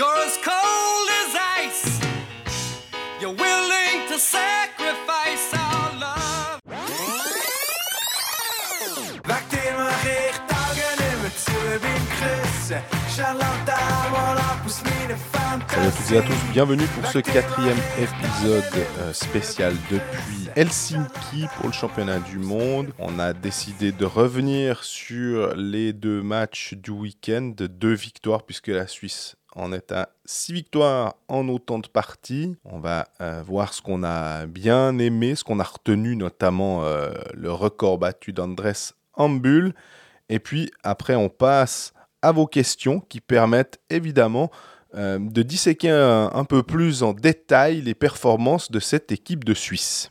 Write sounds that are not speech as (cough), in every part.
You're as cold as ice. You're willing to sacrifice our love. Weg dir mach ich Tage nimmer zu, bin gerissen. Charlatan, mal ab aus meinen Salut à toutes et à tous, bienvenue pour ce quatrième épisode euh, spécial depuis Helsinki pour le championnat du monde. On a décidé de revenir sur les deux matchs du week-end, deux victoires puisque la Suisse en est à six victoires en autant de parties. On va euh, voir ce qu'on a bien aimé, ce qu'on a retenu, notamment euh, le record battu d'Andres Ambul. Et puis après, on passe à vos questions qui permettent évidemment euh, de disséquer un, un peu plus en détail les performances de cette équipe de Suisse.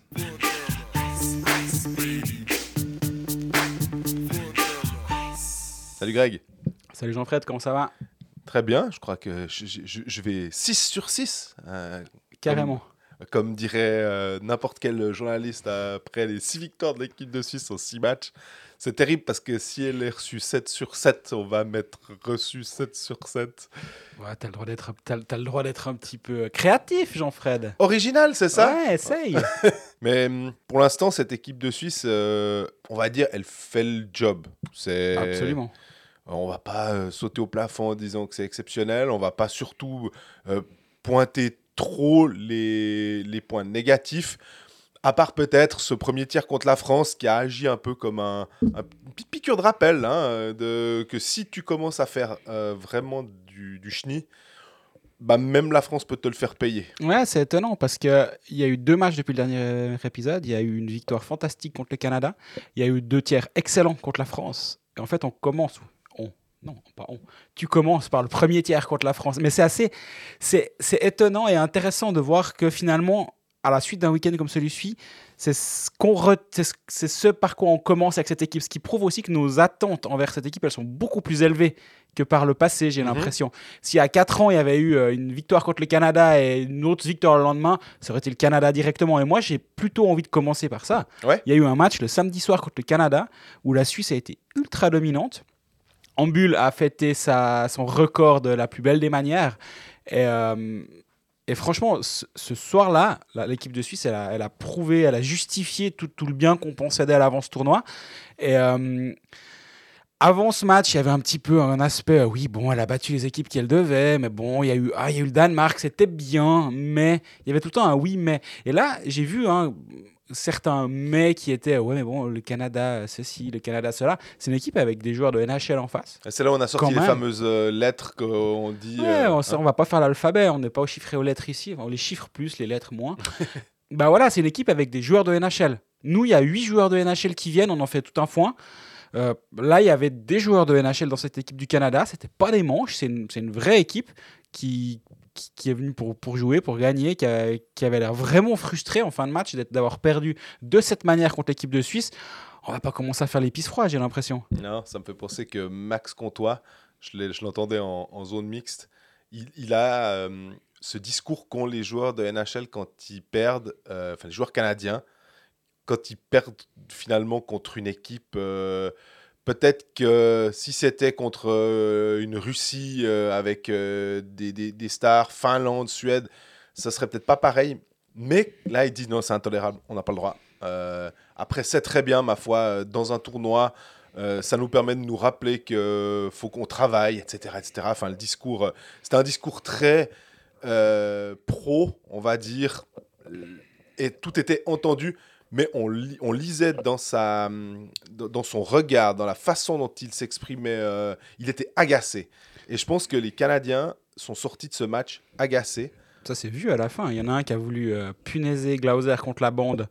Salut Greg. Salut Jean-Fred, comment ça va? Très bien, je crois que je, je- je vais 6 sur 6. euh, Carrément. comme dirait euh, n'importe quel journaliste après les 6 victoires de l'équipe de Suisse en 6 matchs. C'est terrible parce que si elle est reçue 7 sur 7, on va mettre reçu 7 sur 7. Ouais, t'as le droit d'être, t'as, t'as le droit d'être un petit peu créatif, Jean-Fred. Original, c'est ça? Ouais, essaye. (laughs) Mais hum, pour l'instant, cette équipe de Suisse, euh, on va dire, elle fait le job. C'est... Absolument. On va pas euh, sauter au plafond en disant que c'est exceptionnel. On va pas surtout euh, pointer trop les, les points négatifs. À part peut-être ce premier tir contre la France qui a agi un peu comme un, un- piqûre de rappel. hein, de, que si tu commences à faire euh, vraiment du, du chenille, bah, même la France peut te le faire payer. Ouais, c'est étonnant parce qu'il y a eu deux matchs depuis le dernier épisode. Il y a eu une victoire fantastique contre le Canada. Il y a eu deux tiers excellents contre la France. Et en fait, on commence. On. Non, pas on. Tu commences par le premier tiers contre la France. Mais c'est assez. C'est, c'est étonnant et intéressant de voir que finalement, à la suite d'un week-end comme celui-ci, c'est ce, qu'on c'est par quoi on commence avec cette équipe. Ce qui prouve aussi que nos attentes envers cette équipe, elles sont beaucoup plus élevées que par le passé, j'ai Mhm. l'impression. S'il y a 4 ans, il y avait eu euh, une victoire contre le Canada et une autre victoire le lendemain, ça aurait été le Canada directement? Et moi, j'ai plutôt envie de commencer par ça. Ouais. Il y a eu un match le samedi soir contre le Canada où la Suisse a été ultra dominante. Ambul a fêté son record de la plus belle des manières. Et, euh, franchement, ce, soir-là, l'équipe de Suisse, elle a, prouvé, elle a justifié tout, tout le bien qu'on pensait d'elle avant ce tournoi. Et euh, avant ce match, il y avait un petit peu un aspect, oui, bon, elle a battu les équipes qu'elle devait, mais bon, il y a eu, ah, il y a eu le Danemark, c'était bien, mais il y avait tout le temps un oui, mais. Et là, j'ai vu hein, certains mais qui étaient, ouais, mais bon, le Canada, ceci, le Canada, cela. C'est une équipe avec des joueurs de NHL en face. C'est là où on a sorti Quand les même. fameuses euh, lettres qu'on dit. Ouais, euh, on, on va pas faire l'alphabet, on n'est pas au chiffré aux lettres ici, on les chiffre plus, les lettres moins. (laughs) bah voilà, c'est une équipe avec des joueurs de NHL. Nous, il y a huit joueurs de NHL qui viennent, on en fait tout un foin. Euh, là, il y avait des joueurs de NHL dans cette équipe du Canada, c'était pas des manches, c'est une, c'est une vraie équipe qui, qui, est venue pour, pour jouer, pour gagner, qui, qui avait l'air vraiment frustrée en fin de match d'avoir perdu de cette manière contre l'équipe de Suisse. On va pas commencer à faire l'épice froide, j'ai l'impression. Non, ça me fait penser que Max Comtois, je l'entendais en, en zone mixte, il, il a euh, ce discours qu'ont les joueurs de NHL quand ils perdent, euh, enfin les joueurs canadiens, quand ils perdent finalement contre une équipe. euh, Peut-être que si c'était contre euh, une Russie euh, avec euh, des, des- des stars, Finlande, Suède, ça serait peut-être pas pareil. Mais là, ils disent non, c'est intolérable, on n'a pas le droit. Après, c'est très bien, ma foi, dans un tournoi, ça nous permet de nous rappeler qu'il faut qu'on travaille, etc., etc. Enfin, le discours, c'était un discours très pro, on va dire, et tout était entendu, mais on, li- on lisait dans, sa, dans son regard, dans la façon dont il s'exprimait, euh, il était agacé. Et je pense que les Canadiens sont sortis de ce match agacés. Ça s'est vu à la fin. Il y en a un qui a voulu euh, punaiser Glauser contre la bande.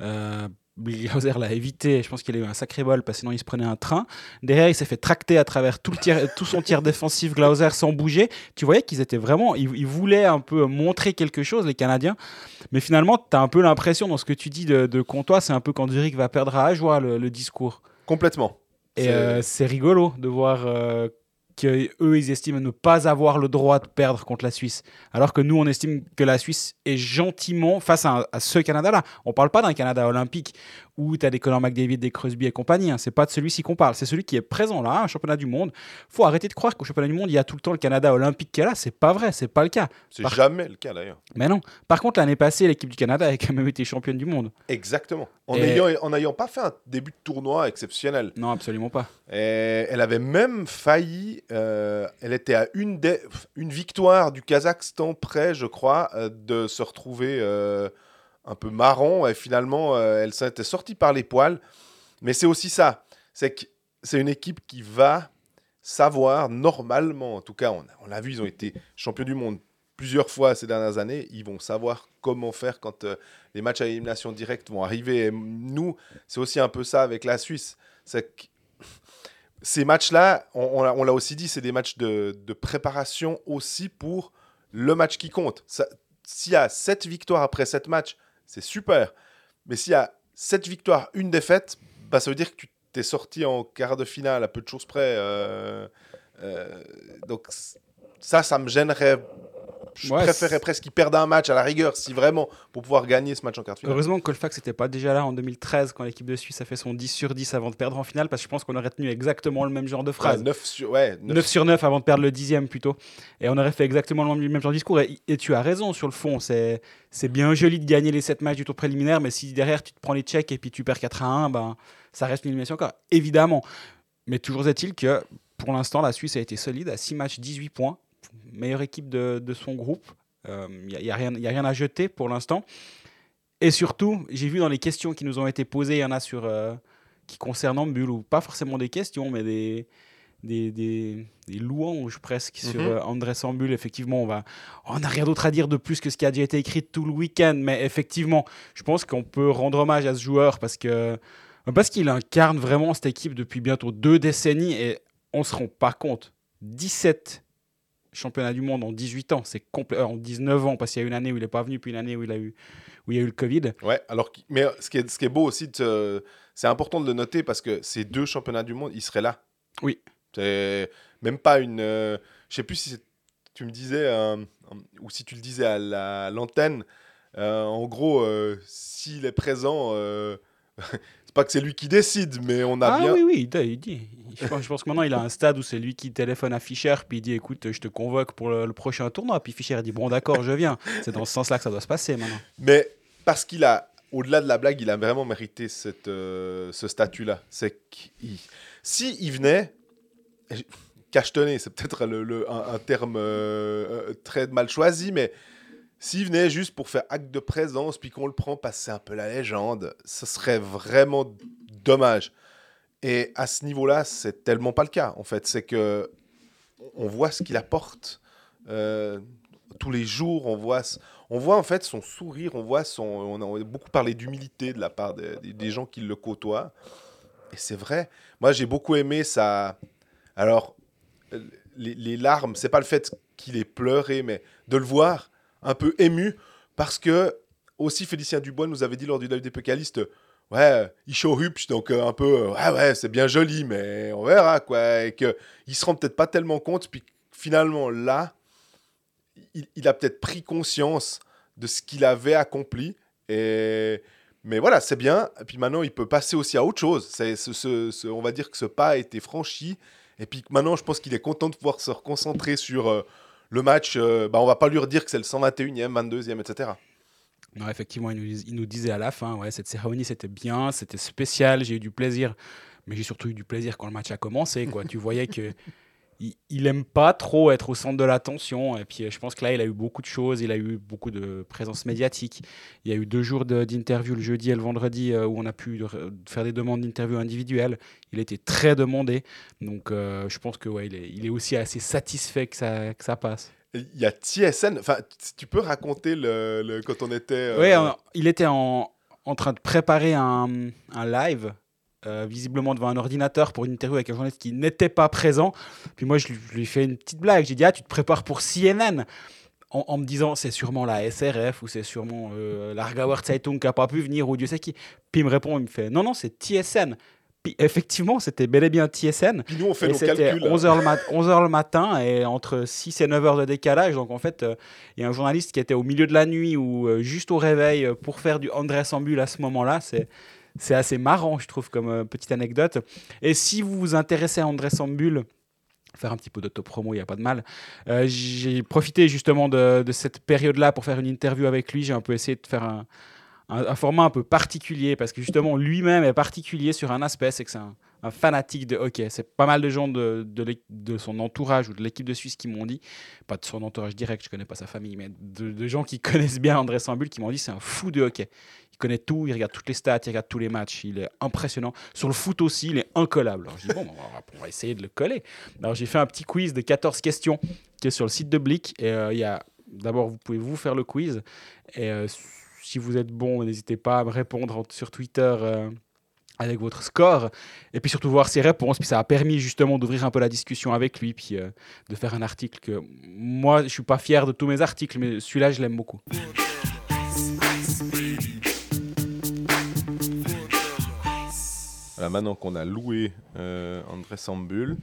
Euh, Glauser l'a évité. Je pense qu'il a eu un sacré bol parce que sinon il se prenait un train. Derrière, il s'est fait tracter à travers tout, le tir- (laughs) tout son tir défensif Glauser sans bouger. Tu voyais qu'ils étaient vraiment. Ils, ils voulaient un peu montrer quelque chose, les Canadiens. Mais finalement, tu as un peu l'impression dans ce que tu dis de, de Comtois, c'est un peu quand Zurich va perdre à Ajoie le, le discours. Complètement. Et C'est- euh, rigolo de voir euh, qu'eux, ils estiment ne pas avoir le droit de perdre contre la Suisse. Alors que nous, on estime que la Suisse est gentiment face à, à ce Canada-là. On ne parle pas d'un Canada olympique où tu as des Conor McDavid, des Crosby et compagnie. Hein. C'est pas de celui-ci qu'on parle, c'est celui qui est présent là, un championnat du monde. faut arrêter de croire qu'au championnat du monde, il y a tout le temps le Canada olympique qui est là. C'est pas vrai, c'est pas le cas. C'est Par- jamais le cas d'ailleurs. Mais non. Par contre, l'année passée, l'équipe du Canada a quand même été championne du monde. Exactement. En n'ayant pas fait un début de tournoi exceptionnel. Non, absolument pas. Et elle avait même failli, euh, elle était à une, des- une victoire du Kazakhstan près, je crois, euh, de se retrouver euh, un peu marron. Et finalement, euh, elle s'était sortie par les poils. Mais c'est aussi ça. C'est que c'est une équipe qui va savoir, normalement, en tout cas, on, l'a vu, ils ont été champions du monde plusieurs fois ces dernières années. Ils vont savoir comment faire quand euh, les matchs à élimination directe vont arriver. Nous, c'est aussi un peu ça avec la Suisse. C'est que ces matchs-là, on, on l'a- aussi dit, c'est des matchs de, de préparation aussi pour le match qui compte. S'il y a 7 victoires après 7 matchs, c'est super. Mais s'il y a 7 victoires, une défaite, bah, ça veut dire que tu t'es sorti en quart de finale à peu de choses près. euh, euh, donc ça, ça me gênerait. Je Ouais, préférerais c'est- presque qu'ils perdent un match à la rigueur, si vraiment, pour pouvoir gagner ce match en quart de finale. Heureusement que Colfax n'était pas déjà là en 2013 quand l'équipe de Suisse a fait son 10 sur 10 avant de perdre en finale parce que je pense qu'on aurait tenu exactement le même genre de phrase. Ouais, 9 sur, ouais, 9 9 sur 9 avant de perdre le dixième plutôt. Et on aurait fait exactement le même, genre de discours. Et, et tu as raison sur le fond. C'est, c'est bien joli de gagner les 7 matchs du tour préliminaire, mais si derrière tu te prends les tchèques et puis tu perds 4 à 1, ben, ça reste une élimination encore. Évidemment. Mais toujours est-il que pour l'instant, la Suisse a été solide à 6 matchs, 18 points. Meilleure équipe de, de son groupe. Il n'y a, y a rien- y a rien à jeter pour l'instant. Et surtout, j'ai vu dans les questions qui nous ont été posées, il y en a sur, euh, qui concernent Ambul, ou pas forcément des questions, mais des, des, des, des louanges presque sur Mhm. euh, André Sambul. Effectivement, on va, on n'a rien d'autre à dire de plus que ce qui a déjà été écrit tout le week-end, mais effectivement, je pense qu'on peut rendre hommage à ce joueur parce que parce qu'il incarne vraiment cette équipe depuis bientôt deux décennies et on se rend pas compte. 17 championnats du monde en 18 ans, c'est complet, euh, en 19 ans parce qu'il y a une année où il n'est pas venu, puis une année où il a eu où il y a eu le Covid. Ouais, alors, mais euh, ce qui est, ce qui est beau aussi, se- c'est important de le noter parce que ces deux championnats du monde, ils seraient là. Oui. C'est même pas une. euh, je sais plus si tu me disais, euh, ou si tu le disais à la- à l'antenne, euh, en gros, euh, s'il est présent, euh, (laughs) pas que c'est lui qui décide, mais on a ah bien. oui, oui, il dit. Je, pense, je pense que maintenant il a un stade où c'est lui qui téléphone à Fischer, puis il dit écoute, je te convoque pour le, le prochain tournoi. Puis Fischer dit bon, d'accord, je viens. C'est dans ce sens-là que ça doit se passer maintenant. Mais parce qu'il a, au-delà de la blague, il a vraiment mérité cette, euh, ce statut-là. C'est qu'il, si il venait, cachetonner, c'est peut-être le, le- un, un terme euh, euh, très mal choisi, mais s'il venait juste pour faire acte de présence, puis qu'on le prend parce que c'est un peu la légende, ce serait vraiment dommage. Et à ce niveau-là, c'est tellement pas le cas. En fait, c'est que on voit ce qu'il apporte euh, tous les jours. On voit, on voit en fait son sourire. On voit son. On a beaucoup parlé d'humilité de la part des- gens qui le côtoient. Et c'est vrai. Moi, j'ai beaucoup aimé ça. Alors, les, les larmes, c'est pas le fait qu'il ait pleuré, mais de le voir un peu ému, parce que aussi Félicien Dubois nous avait dit lors du live des Pécalistes, ouais, il show hübsch, donc euh, un peu, euh, ouais, ouais, c'est bien joli, mais on verra, quoi, et que il se rend peut-être pas tellement compte, puis finalement là, il, il a peut-être pris conscience de ce qu'il avait accompli, et mais voilà, c'est bien. Puis maintenant, il peut passer aussi à autre chose. C'est ce, on va dire que ce pas a été franchi. Et puis maintenant, je pense qu'il est content de pouvoir se reconcentrer sur euh, le match. Euh, bah, on va pas lui redire que c'est le 121e, 22e, etc. Non, effectivement, il nous, il nous disait à la fin, ouais, cette cérémonie c'était bien, c'était spécial, j'ai eu du plaisir, mais j'ai surtout eu du plaisir quand le match a commencé. Quoi. tu voyais que il, il aime pas trop être au centre de l'attention. Et puis euh, je pense que là, il a eu beaucoup de choses, il a eu beaucoup de présence médiatique. Il y a eu deux jours de- d'interview le jeudi et le vendredi euh, où on a pu re- faire des demandes d'interview individuelles. Il était très demandé, donc euh, je pense que ouais, il est, il est aussi assez satisfait que ça, que ça passe. Il y a TSN. Enfin, tu peux raconter le, le- quand on était. euh, Oui, il était en, en train de préparer un, un live, euh, visiblement devant un ordinateur pour une interview avec un journaliste qui n'était pas présent. Puis moi, je lui, je lui ai fait une petite blague. J'ai dit, ah, tu te prépares pour CNN en, en me disant, c'est sûrement la SRF ou c'est sûrement euh, l'Argauer Zeitung qui n'a pas pu venir ou Dieu sait qui. Puis il me répond, il me fait, non, non, c'est TSN. Puis effectivement, c'était bel et bien TSN. Puis nous, on fait nos calculs. 11h le, mat- 11h le matin et entre 6 et 9 heures de décalage. Donc en fait, euh, il y a un journaliste qui était au milieu de la nuit ou euh, juste au réveil pour faire du André Sambul à ce moment-là. C'est, c'est assez marrant, je trouve, comme euh, petite anecdote. Et si vous vous intéressez à André Sambul, faire un petit peu d'autopromo, il n'y a pas de mal. Euh, j'ai profité justement de, de cette période-là pour faire une interview avec lui. J'ai un peu essayé de faire un, un- format un peu particulier parce que justement lui-même est particulier sur un aspect, c'est que c'est un, fanatique de hockey. C'est pas mal de gens de, son entourage ou de l'équipe de Suisse qui m'ont dit, pas de son entourage direct, je connais pas sa famille, mais de, gens qui (laughs) connaissent bien André Sambul qui m'ont dit c'est un fou de hockey. Il connaît tout, il regarde toutes les stats, il regarde tous les matchs, il est impressionnant. Sur le foot aussi, il est incollable. Alors je dis bon, (laughs) on va, on va essayer de le coller. Alors j'ai fait un petit quiz de 14 questions qui est sur le site de Blick et euh, il y a d'abord vous pouvez vous faire le quiz et euh, si vous êtes bon, n'hésitez pas à me répondre sur Twitter euh, avec votre score et puis surtout voir ses réponses. Puis ça a permis justement d'ouvrir un peu la discussion avec lui, puis euh, de faire un article que moi je suis pas fier de tous mes articles, mais celui-là je l'aime beaucoup. Voilà, maintenant qu'on a loué euh, André Sambul,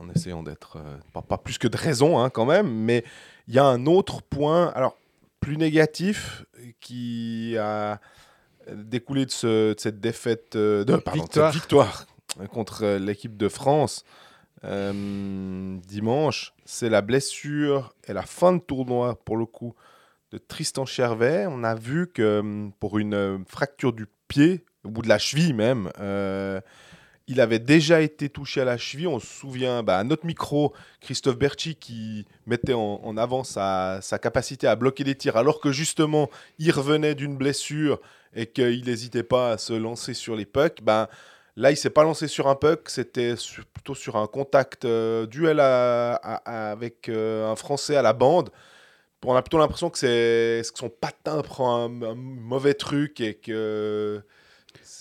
en essayant d'être pas, pas plus que de raison hein, quand même, mais il y a un autre point, alors plus négatif, qui a découlé de, ce- de cette défaite, euh, de, pardon, de cette Victoire. victoire euh, contre euh, l'équipe de France euh, dimanche, c'est la blessure et la fin de tournoi pour le coup de Tristan Chervet. On a vu que pour une fracture du pied, au bout de la cheville même, euh, il avait déjà été touché à la cheville. On se souvient bah, à notre micro, Christophe Berchi qui mettait en, avant sa, capacité à bloquer les tirs alors que justement il revenait d'une blessure et qu'il n'hésitait pas à se lancer sur les pucks. Ben, là, il s'est pas lancé sur un puck, c'était plutôt sur un contact euh, duel avec euh, un Français à la bande. On a plutôt l'impression que, que son patin prend un, un mauvais truc et que.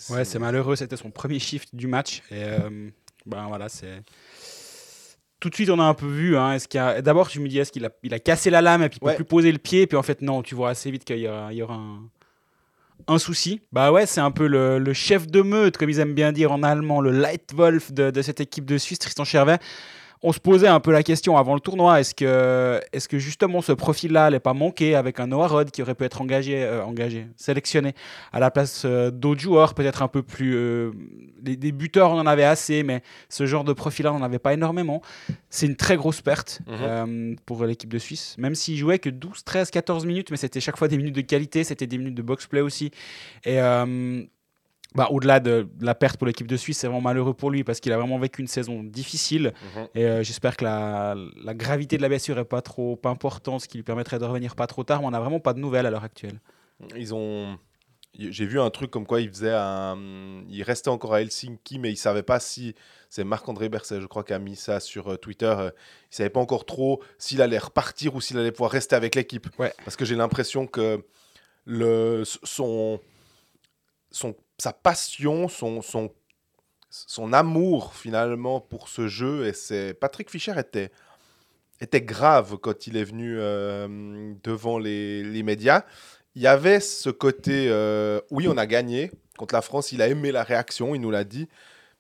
Ouais, c'est malheureux, c'était son premier shift du match. Et euh, ben voilà, c'est. Tout de suite, on a un peu vu. Hein, est-ce qu'il a... D'abord, je me dis, est-ce qu'il a, il a cassé la lame et puis il peut Ouais. plus poser le pied Puis en fait, non, tu vois assez vite qu'il y aura, il y aura un... un souci. Bah ouais, c'est un peu le, le chef de meute, comme ils aiment bien dire en allemand, le Leitwolf de, de cette équipe de Suisse, Tristan Chervet. On se posait un peu la question avant le tournoi est-ce que, est que justement ce profil-là n'allait pas manquer avec un Noah Rod qui aurait pu être engagé, euh, engagé sélectionné à la place euh, d'autres joueurs, peut-être un peu plus. euh, des, des buteurs, on en avait assez, mais ce genre de profil-là, on n'en avait pas énormément. C'est une très grosse perte Mhm. pour l'équipe de Suisse, même s'ils jouaient que 12, 13, 14 minutes, mais c'était chaque fois des minutes de qualité, c'était des minutes de box-play aussi. Et. Bah, au-delà de la perte pour l'équipe de Suisse, c'est vraiment malheureux pour lui parce qu'il a vraiment vécu une saison difficile. Mhm. Et euh, j'espère que la, la gravité de la blessure est pas trop importante, ce qui lui permettrait de revenir pas trop tard. Mais on n'a vraiment pas de nouvelles à l'heure actuelle. Ils ont. J'ai vu un truc comme quoi il faisait un. Il restait encore à Helsinki, mais il savait pas si. C'est Marc-André Berset, je crois, qui a mis ça sur euh, Twitter. euh, Il savait pas encore trop s'il allait repartir ou s'il allait pouvoir rester avec l'équipe. Ouais. Parce que j'ai l'impression que le, son, son, sa passion, son, son, son amour finalement pour ce jeu, et c'est Patrick Fischer était, était grave quand il est venu euh, devant les, les médias. Il y avait ce côté, euh, oui, on a gagné contre la France, il a aimé la réaction, il nous l'a dit,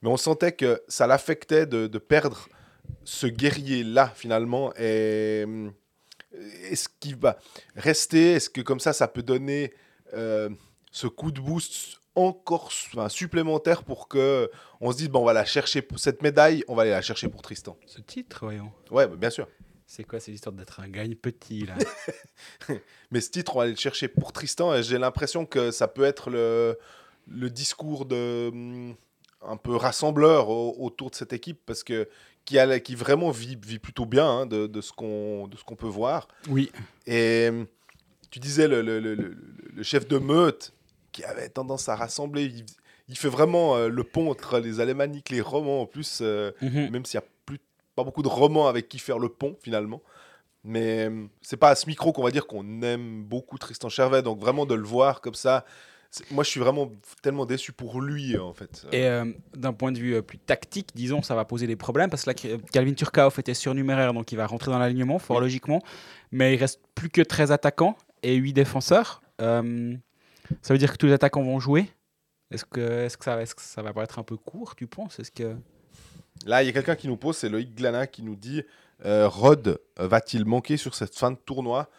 mais on sentait que ça l'affectait de, de perdre ce guerrier-là finalement. Et euh, est-ce qu'il va rester? Est-ce que comme ça, ça peut donner ce coup de boost encore enfin, supplémentaire pour que on se dise bon on va la chercher pour cette médaille on va aller la chercher pour Tristan Ce titre, voyons. ouais bah, bien sûr C'est quoi cette histoire d'être un gagne petit là? (laughs) Mais ce titre on va aller le chercher pour Tristan et j'ai l'impression que ça peut être le, le discours de hum, un peu rassembleur au- autour de cette équipe parce que qui, a, qui vraiment vit, vit plutôt bien hein, de, de ce qu'on de ce qu'on peut voir Oui. Et hum, tu disais le- le- le chef de meute qui avait tendance à rassembler. Il, il fait vraiment euh, le pont entre les alémaniques, les romans en plus, euh, Mhm. même s'il n'y a plus, pas beaucoup de romans avec qui faire le pont finalement. Mais hum, c'est pas à ce micro qu'on va dire qu'on aime beaucoup Tristan Chervet. Donc vraiment de le voir comme ça, moi je suis vraiment tellement déçu pour lui en fait. Et euh, d'un point de vue euh, plus tactique, disons, ça va poser des problèmes parce que là, Calvin Turcaoff était surnuméraire, donc il va rentrer dans l'alignement fort Oui. logiquement. Mais il reste plus que 13 attaquants et 8 défenseurs. Euh, ça veut dire que tous les attaquants vont jouer? Est-ce que, est que, ça, est que ça va pas être un peu court, tu penses? Est-ce que... Là, il y a quelqu'un qui nous pose, c'est Loïc Glana qui nous dit euh, Rod va-t-il manquer sur cette fin de tournoi?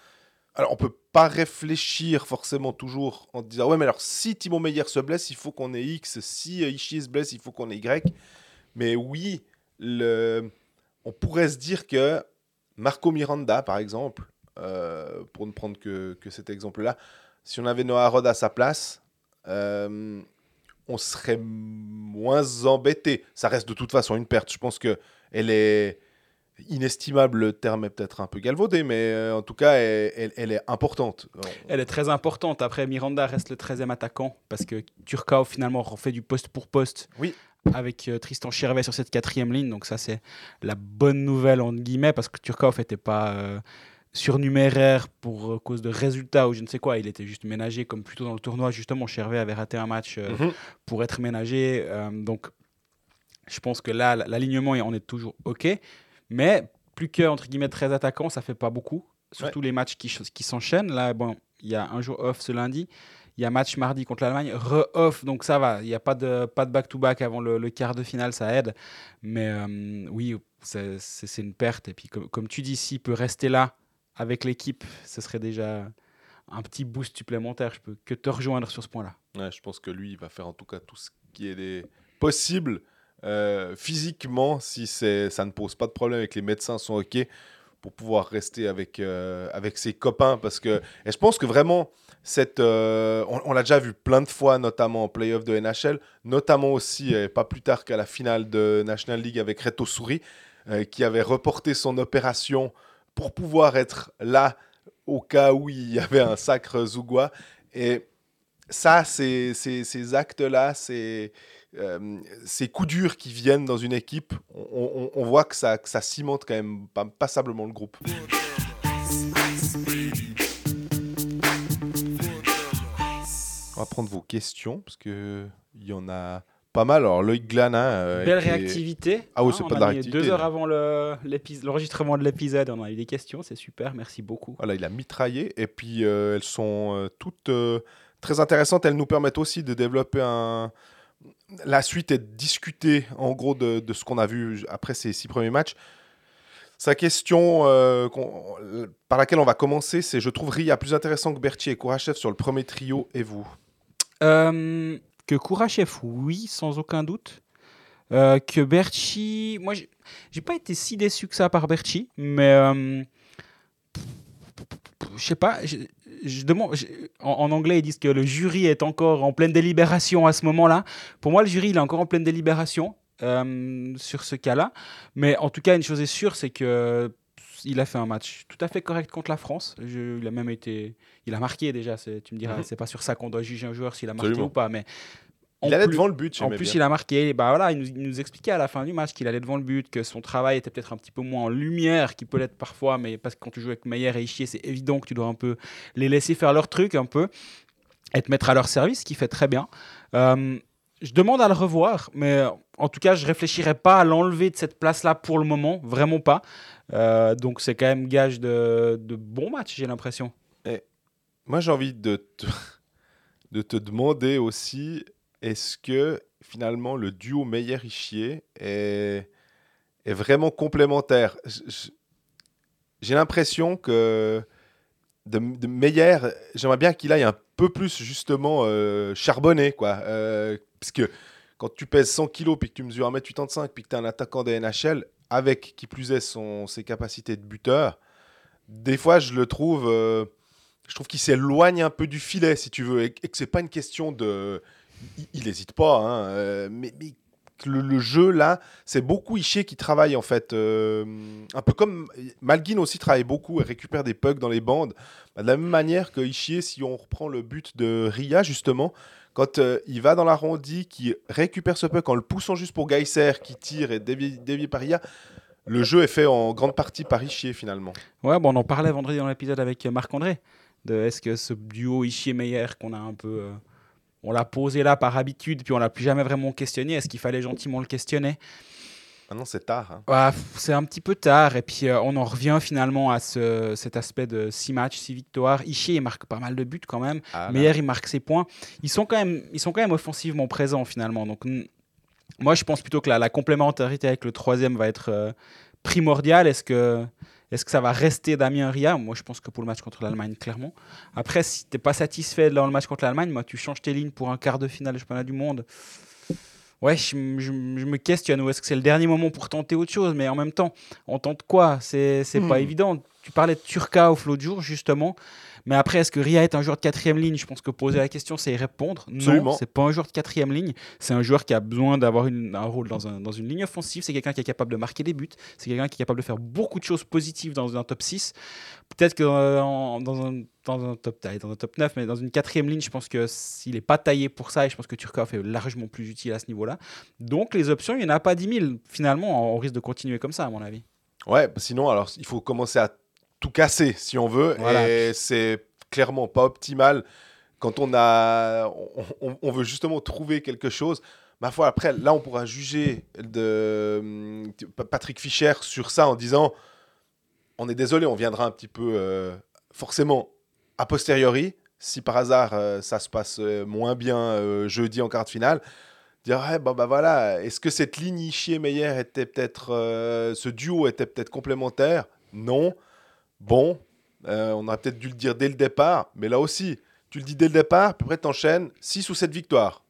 Alors, on peut pas réfléchir forcément toujours en disant ouais, mais alors si Timo Meyer se blesse, il faut qu'on ait X. Si euh, Ishii se blesse, il faut qu'on ait Y. Mais oui, on pourrait se dire que Marco Miranda, par exemple, euh, pour ne prendre que cet exemple-là, si on avait Noah Rod à sa place, euh, on serait moins embêté. Ça reste de toute façon une perte. Je pense que elle est inestimable. Le terme est peut-être un peu galvaudé, mais euh, en tout cas, elle, elle- elle est importante. Elle est très importante. Après, Miranda reste le 13e attaquant parce que Turcao finalement refait du poste pour poste. Oui. Avec euh, Tristan Chirvet sur cette quatrième ligne. Donc ça, c'est la bonne nouvelle, entre guillemets, parce que Turcao n'était pas euh, surnuméraire pour euh, cause de résultats ou je ne sais quoi. Il était juste ménagé, comme plutôt dans le tournoi. Justement, Chirvet avait raté un match euh, Mhm. pour être ménagé. euh, donc, je pense que là, l'alignement, on est toujours OK. Mais plus que, entre guillemets, 13 attaquants, ça fait pas beaucoup. Surtout les matchs qui, qui s'enchaînent. Là, bon, il y a un jour off ce lundi. Il y a match mardi contre l'Allemagne, re-off, donc ça va. Il n'y a pas de pas de back-to-back avant le, le quart de finale, ça aide. Mais euh, oui, c'est une perte. Et puis, comme, comme tu dis, s'il peut rester là avec l'équipe, ce serait déjà un petit boost supplémentaire. Je peux que te rejoindre sur ce point-là. Ouais, je pense que lui, il va faire en tout cas tout ce qui est possible euh, physiquement, si ça ne pose pas de problème avec les médecins sont OK, pour pouvoir rester avec, euh, ses copains. Parce que, et je pense que vraiment, euh, on, l'a déjà vu plein de fois, notamment en playoff de NHL, notamment aussi, et pas plus tard qu'à la finale de National League avec Reto Souris, qui avait reporté son opération pour pouvoir être là au cas où il y avait un sacre Zougois. Et ça, c'est- c'est- ces actes-là, c'est, euh, ces coups durs qui viennent dans une équipe, on, voit que ça, que ça cimente quand même pas- passablement le groupe. On va prendre vos questions, parce qu'il y en a pas mal. Alors, Loïc Glanin... euh, Belle réactivité. Ah oui, hein, c'est pas de la réactivité, Deux heures avant le- l'enregistrement de l'épisode, on a eu des questions, c'est super, merci beaucoup. Voilà, il a mitraillé. Et puis, euh, elles sont euh, toutes très intéressantes. Elles nous permettent aussi de développer un... la suite et de discuter, en gros, de, de ce qu'on a vu après ces six premiers matchs. Sa question euh, par laquelle on va commencer, c'est je trouve Ria plus intéressant que Berthier et Kourachev sur le premier trio et vous? Euh, que Kourachev, oui, sans aucun doute. Euh, que Berchi, moi, j'ai pas été si déçu que ça par Berchi, mais euh, je sais pas. Je, demande, en anglais, ils disent que le jury est encore en pleine délibération à ce moment-là. Pour moi, le jury, il est encore en pleine délibération euh, sur ce cas-là. Mais en tout cas, une chose est sûre, c'est que il a fait un match tout à fait correct contre la France. Je- il a même été, il a marqué déjà. Tu me diras, Mhm. c'est pas sur ça qu'on doit juger un joueur s'il a marqué Absolument. ou pas, mais Il allait plus- devant le but, en plus, bien. il a marqué. Bah voilà, il nous, il nous expliquait à la fin du match qu'il allait devant le but, que son travail était peut-être un petit peu moins en lumière qu'il peut l'être parfois, mais parce que quand tu joues avec Meyer et Ischier, c'est évident que tu dois un peu les laisser faire leur truc un peu et te mettre à leur service, ce qui fait très bien. Euh, je demande à le revoir, mais en tout cas, je réfléchirais pas à l'enlever de cette place-là pour le moment, vraiment pas. Euh, donc c'est quand même gage de, de bon match, j'ai l'impression. Moi, j'ai envie de te, (laughs) de te demander aussi, est-ce que finalement le duo Meyer-Richier est, est vraiment complémentaire? J'ai l'impression que de, de Meyer, j'aimerais bien qu'il aille un peu plus justement euh, charbonné, quoi. Euh, parce que quand tu pèses 100 kilos, puis que tu mesures 1m85, puis que tu es un attaquant des NHL, avec qui plus est son, ses capacités de buteur, des fois je le trouve... euh, je trouve qu'il s'éloigne un peu du filet, si tu veux, et, et que c'est pas une question de. Il- n'hésite pas, hein, euh, mais, le, jeu là, c'est beaucoup Ischier qui travaille en fait. euh, un peu comme Malguin aussi travaille beaucoup et récupère des pucks dans les bandes. Bah, de la même manière que Ischier, si on reprend le but de Ria justement, quand euh, il va dans l'arrondi, qui récupère ce puck en le poussant juste pour Geiser qui tire et dévié, dévié par Ria, le jeu est fait en grande partie par Ischier finalement. Ouais, bon, on en parlait vendredi dans l'épisode avec euh, Marc-André. De est-ce que ce duo Ischier-Meyer qu'on a un peu. euh, on l'a posé là par habitude, puis on l'a plus jamais vraiment questionné. Est-ce qu'il fallait gentiment le questionner? Maintenant c'est tard. hein. Ouais, C'est un petit peu tard. Et puis euh, on en revient finalement à ce, cet aspect de 6 matchs, 6 victoires. Ischier, il marque pas mal de buts quand même. Ah. Meyer, il marque ses points. Ils sont quand même, ils sont quand même offensivement présents finalement. Donc moi, je pense plutôt que la, la complémentarité avec le troisième va être euh, primordiale. Est-ce que, Est-ce que ça va rester Damien Ria? Moi, je pense que pour le match contre l'Allemagne, clairement. Après, si tu n'es pas satisfait dans le match contre l'Allemagne, moi, tu changes tes lignes pour un quart de finale du championnat du monde. Ouais, je, me questionne. Ou est-ce que c'est le dernier moment pour tenter autre chose Mais en même temps, on tente quoi? C'est pas Hmm. évident. Tu parlais de Turca au l'autre jour, justement. Mais après, est-ce que Ria est un joueur de quatrième ligne? Je pense que poser la question, c'est y répondre. Absolument. Non, c'est pas un joueur de quatrième ligne. C'est un joueur qui a besoin d'avoir un rôle dans, un- dans une ligne offensive. C'est quelqu'un qui est capable de marquer des buts. C'est quelqu'un qui est capable de faire beaucoup de choses positives dans un top 6. Peut-être que euh, dans, un, dans un top dans un top 9, mais dans une quatrième ligne, je pense que s'il n'est pas taillé pour ça, et je pense que Turkov est largement plus utile à ce niveau-là. Donc les options, il n'y en a pas 10 000. Finalement, on risque de continuer comme ça, à mon avis. Ouais, sinon, alors, il faut commencer à tout casser, si on veut. Voilà. Et c'est clairement pas optimal quand on a... On, veut justement trouver quelque chose. Ma foi, après, là, on pourra juger de Patrick Fischer sur ça en disant on est désolé, on viendra un petit peu euh, forcément a posteriori, si par hasard euh, ça se passe euh, moins bien euh, jeudi en quart de finale, dire ouais, bah, bah voilà, est-ce que cette ligne Ishier-Meyer était peut-être, ce duo était peut-être complémentaire? Non. Bon, euh, on aurait peut-être dû le dire dès le départ, mais là aussi, tu le dis dès le départ, puis après t'enchaînes 6 ou 7 victoires.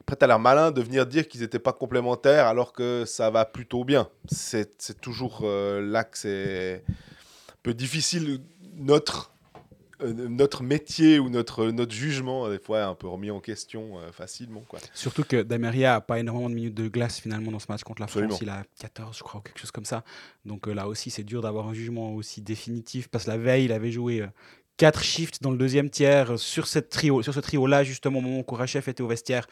Après, tu as l'air malin de venir dire qu'ils n'étaient pas complémentaires alors que ça va plutôt bien. C'est toujours euh, là que c'est un peu difficile. Notre, notre métier ou notre, notre jugement, des fois, est un peu remis en question euh, facilement. Quoi. Surtout que Dameria n'a pas énormément de minutes de glace finalement dans ce match contre la Absolument. France. Il a 14, je crois, ou quelque chose comme ça. Donc euh, là aussi, c'est dur d'avoir un jugement aussi définitif parce que la veille, il avait joué 4 shifts dans le deuxième tiers euh, sur, cette trio, sur ce trio-là, justement, au moment où Kourachev était au vestiaire.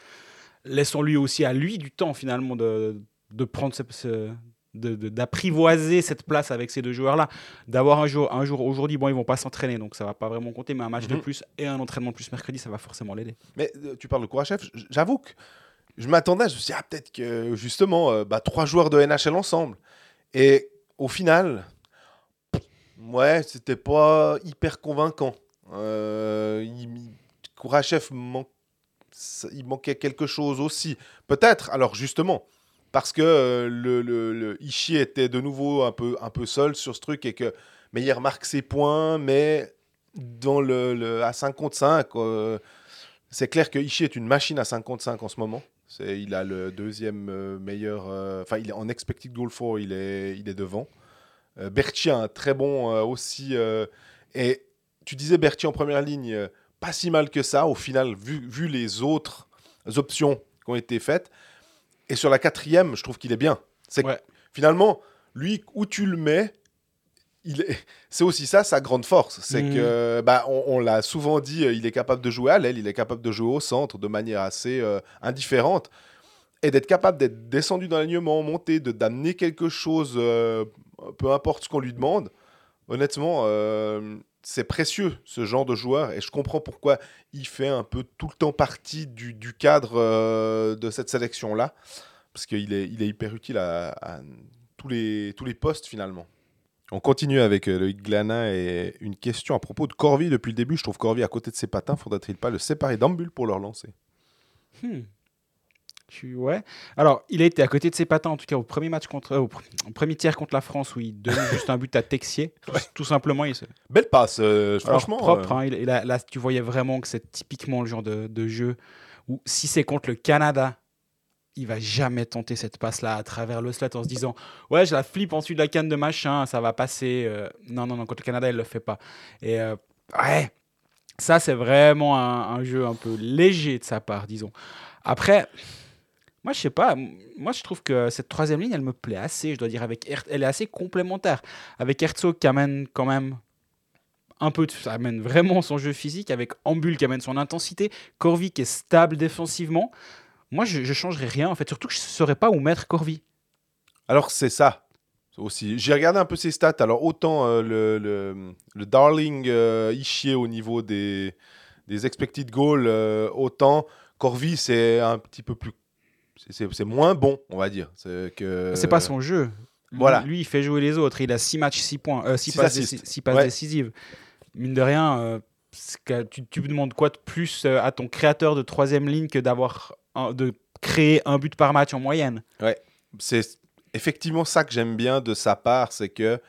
Laissons-lui aussi à lui du temps finalement de, de prendre ce- d'apprivoiser cette place avec ces deux joueurs-là. D'avoir un jour, un jour aujourd'hui, bon, ils vont pas s'entraîner, donc ça va pas vraiment compter, mais un match de Mhm. plus et un entraînement de plus mercredi, ça va forcément l'aider. Mais euh, tu parles de Kourachev, j- j'avoue que je m'attendais, je me suis dit, ah, peut-être que justement, euh, bah, trois joueurs de NHL ensemble. Et au final, ouais, c'était pas hyper convaincant. Euh, Kourachev il manquait quelque chose aussi. Peut-être, alors justement, parce que euh, le, Ishii était de nouveau un peu, seul sur ce truc et que Meyer marque ses points, mais dans le, à 5 contre 5, euh, c'est clair que Ishii est une machine à 5 contre 5 en ce moment. C'est, il a le deuxième euh, meilleur. Enfin, il est en expected goal for, il est, il est devant. Euh, très bon aussi. et tu disais Berti en première ligne, pas si mal que ça au final, vu les autres options qui ont été faites. Et sur la quatrième, je trouve qu'il est bien. C'est que, Ouais. finalement, lui, où tu le mets, c'est aussi ça sa grande force. C'est Mhm. que, bah, on, on l'a souvent dit, euh, il est capable de jouer à l'aile, il est capable de jouer au centre de manière assez euh, indifférente. Et d'être capable d'être descendu dans l'alignement, monter, de d'amener quelque chose, euh, peu importe ce qu'on lui demande. Honnêtement, euh, c'est précieux ce genre de joueur et je comprends pourquoi il fait un peu tout le temps partie du, du cadre euh, de cette sélection-là. Parce qu'il est, il est hyper utile à, tous, les, tous les postes finalement. On continue avec euh, Loïc Glanin et une question à propos de Corvi depuis le début. Je trouve Corvi à côté de ses patins. Faudrait-il pas le séparer d'Ambul pour le relancer? Hmm. Ouais. Alors, il a été à côté de ses patins, en tout cas au premier match contre, euh, au, pr- au premier tiers contre la France, où il donne (laughs) juste un but à Texier. Tout, tout simplement, il se, Belle passe, euh, Alors, franchement. propre. euh, hein, il- il a- là, tu voyais vraiment que c'est typiquement le genre de, de jeu où si c'est contre le Canada, il va jamais tenter cette passe-là à travers le slot en se disant ouais, je la flippe en dessus de la canne de machin, ça va passer. euh. Non, non, non, contre le Canada, il le fait pas. Et ouais, ça c'est vraiment un, un jeu un peu léger de sa part, disons. Après. Moi, je sais pas. Moi, je trouve que cette troisième ligne, elle me plaît assez. Je dois dire, avec elle est assez complémentaire. Avec Herzog qui amène quand même un peu, ça amène vraiment son jeu physique, avec Ambul qui amène son intensité, Corvi qui est stable défensivement. Moi, je, je changerais rien en fait. Surtout que je ne saurais pas où mettre Corvi. Alors c'est ça aussi. J'ai regardé un peu ses stats. Alors autant euh, le, le, le darling euh, Ishier au niveau des, des expected goals, euh, autant Corvi c'est un petit peu plus... c'est- moins bon, on va dire. C'est que... Pas son jeu. Lui- Euh, voilà. Lui, il fait jouer les autres. Il a 6 matchs, 6 points, 6 Six passes, six passes Ouais. décisives. Mine de rien, euh, que tu, tu me demandes quoi de plus euh, à ton créateur de troisième ligne que d'avoir de créer un but par match en moyenne? C'est effectivement ça que j'aime bien de sa part, c'est que